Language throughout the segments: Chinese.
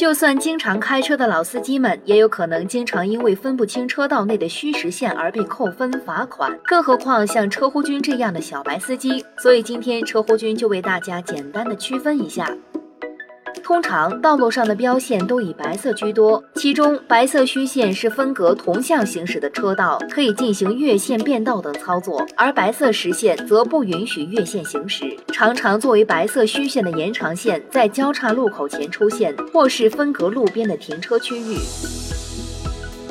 就算经常开车的老司机们，也有可能经常因为分不清车道内的虚实线而被扣分罚款，更何况像车夫君这样的小白司机。所以今天车夫君就为大家简单的区分一下。通常道路上的标线都以白色居多，其中白色虚线是分隔同向行驶的车道，可以进行越线变道等操作；而白色实线则不允许越线行驶。常常作为白色虚线的延长线，在交叉路口前出现，或是分隔路边的停车区域。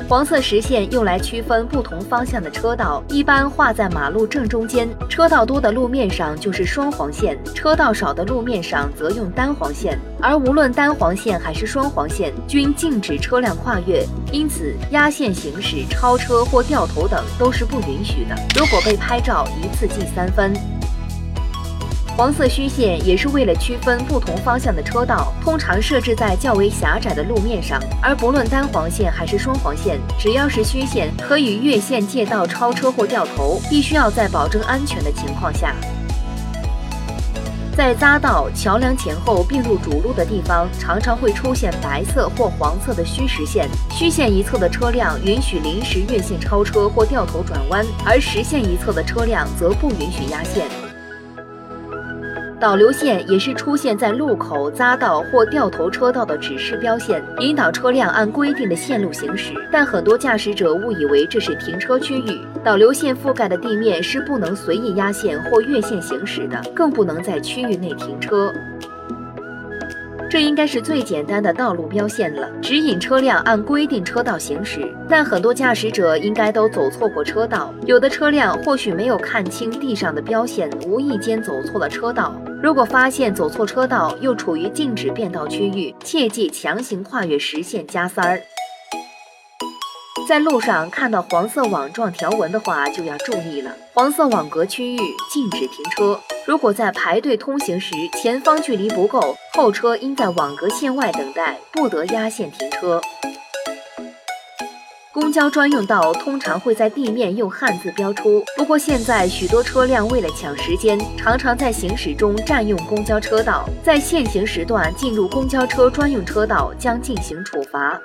黄色实线用来区分不同方向的车道，一般画在马路正中间。车道多的路面上就是双黄线，车道少的路面上则用单黄线。而无论单黄线还是双黄线，均禁止车辆跨越，因此压线行驶、超车或掉头等都是不允许的。如果被拍照，一次记三分。黄色虚线也是为了区分不同方向的车道，通常设置在较为狭窄的路面上。而不论单黄线还是双黄线，只要是虚线，可以越线借道超车或掉头，必须要在保证安全的情况下。在匝道、桥梁前后并入主路的地方，常常会出现白色或黄色的虚实线。虚线一侧的车辆允许临时越线超车或掉头转弯，而实线一侧的车辆则不允许压线。导流线也是出现在路口、匝道或掉头车道的指示标线，引导车辆按规定的线路行驶。但很多驾驶者误以为这是停车区域。导流线覆盖的地面是不能随意压线或越线行驶的，更不能在区域内停车。这应该是最简单的道路标线了，指引车辆按规定车道行驶。但很多驾驶者应该都走错过车道，有的车辆或许没有看清地上的标线，无意间走错了车道。如果发现走错车道，又处于禁止变道区域，切忌强行跨越实线加塞儿。在路上看到黄色网状条纹的话，就要注意了。黄色网格区域禁止停车。如果在排队通行时，前方距离不够，后车应在网格线外等待，不得压线停车。公交专用道通常会在地面用汉字标出，不过现在许多车辆为了抢时间，常常在行驶中占用公交车道，在限行时段进入公交车专用车道将进行处罚。